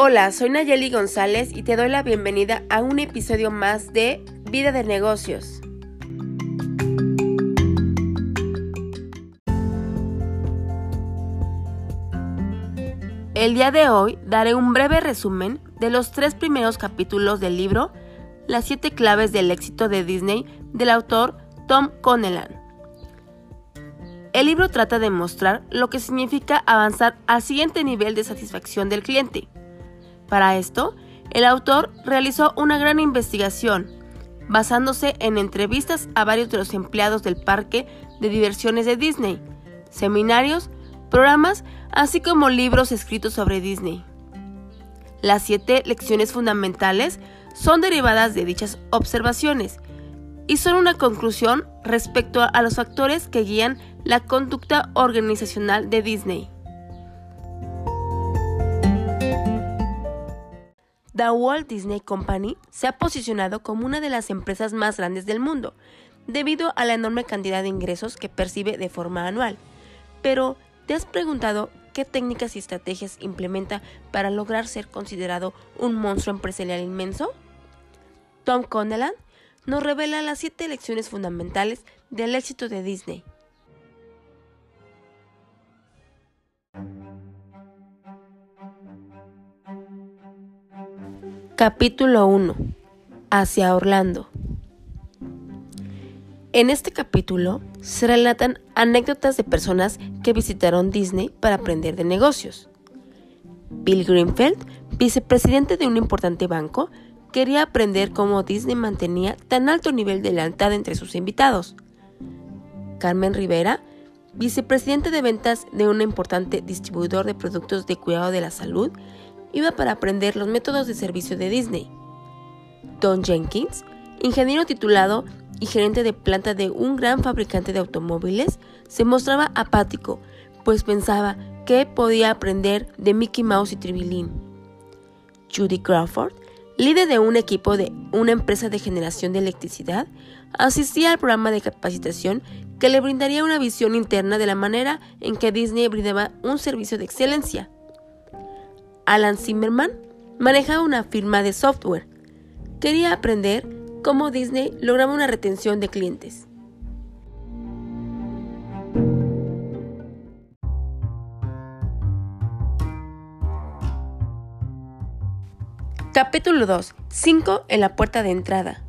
Hola, soy Nayeli González y te doy la bienvenida a un episodio más de Vida de Negocios. El día de hoy daré un breve resumen de los tres primeros capítulos del libro Las siete claves del éxito de Disney del autor Tom Connelan. El libro trata de mostrar lo que significa avanzar al siguiente nivel de satisfacción del cliente. Para esto, el autor realizó una gran investigación, basándose en entrevistas a varios de los empleados del parque de diversiones de Disney, seminarios, programas, así como libros escritos sobre Disney. Las siete lecciones fundamentales son derivadas de dichas observaciones y son una conclusión respecto a los factores que guían la conducta organizacional de Disney. The Walt Disney Company se ha posicionado como una de las empresas más grandes del mundo, debido a la enorme cantidad de ingresos que percibe de forma anual. Pero, ¿te has preguntado qué técnicas y estrategias implementa para lograr ser considerado un monstruo empresarial inmenso? Tom Connelan nos revela las siete lecciones fundamentales del éxito de Disney. Capítulo 1. Hacia Orlando. En este capítulo se relatan anécdotas de personas que visitaron Disney para aprender de negocios. Bill Greenfield, vicepresidente de un importante banco, quería aprender cómo Disney mantenía tan alto nivel de lealtad entre sus invitados. Carmen Rivera, vicepresidente de ventas de un importante distribuidor de productos de cuidado de la salud, iba para aprender los métodos de servicio de Disney. Don Jenkins, ingeniero titulado y gerente de planta de un gran fabricante de automóviles, se mostraba apático, pues pensaba que podía aprender de Mickey Mouse y Tribilín. Judy Crawford, líder de un equipo de una empresa de generación de electricidad, asistía al programa de capacitación que le brindaría una visión interna de la manera en que Disney brindaba un servicio de excelencia. Alan Zimmerman manejaba una firma de software. Quería aprender cómo Disney lograba una retención de clientes. Capítulo 2. 5 en la puerta de entrada.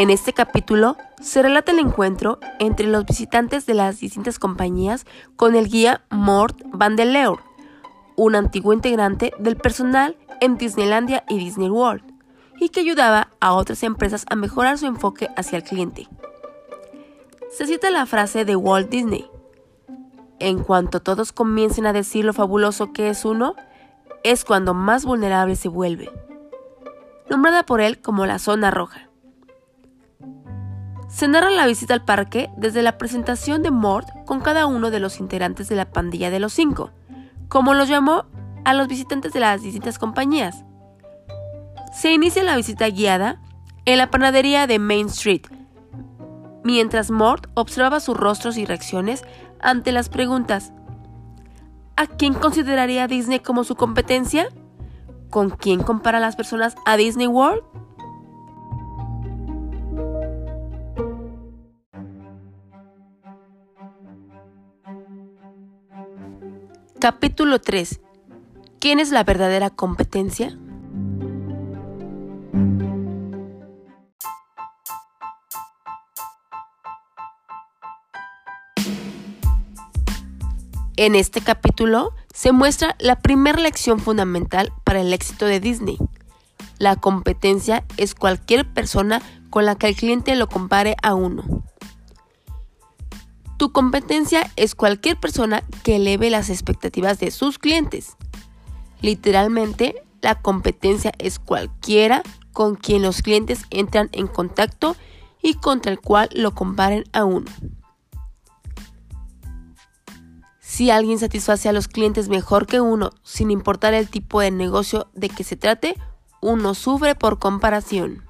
En este capítulo se relata el encuentro entre los visitantes de las distintas compañías con el guía Mort Van der Leur, un antiguo integrante del personal en Disneylandia y Disney World, y que ayudaba a otras empresas a mejorar su enfoque hacia el cliente. Se cita la frase de Walt Disney, en cuanto todos comiencen a decir lo fabuloso que es uno, es cuando más vulnerable se vuelve, nombrada por él como la zona roja. Se narra la visita al parque desde la presentación de Mort con cada uno de los integrantes de la pandilla de los cinco, como los llamó a los visitantes de las distintas compañías. Se inicia la visita guiada en la panadería de Main Street, mientras Mort observaba sus rostros y reacciones ante las preguntas. ¿A quién consideraría Disney como su competencia? ¿Con quién compara las personas a Disney World? Capítulo 3. ¿Quién es la verdadera competencia? En este capítulo se muestra la primera lección fundamental para el éxito de Disney. La competencia es cualquier persona con la que el cliente lo compare a uno. Tu competencia es cualquier persona que eleve las expectativas de sus clientes. Literalmente, la competencia es cualquiera con quien los clientes entran en contacto y contra el cual lo comparen a uno. Si alguien satisface a los clientes mejor que uno, sin importar el tipo de negocio de que se trate, uno sufre por comparación.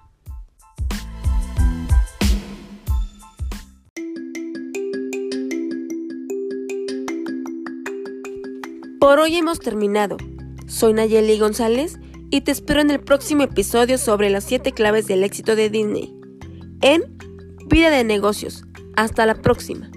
Por hoy hemos terminado. Soy Nayeli González y te espero en el próximo episodio sobre las 7 claves del éxito de Disney. En Vida de Negocios. Hasta la próxima.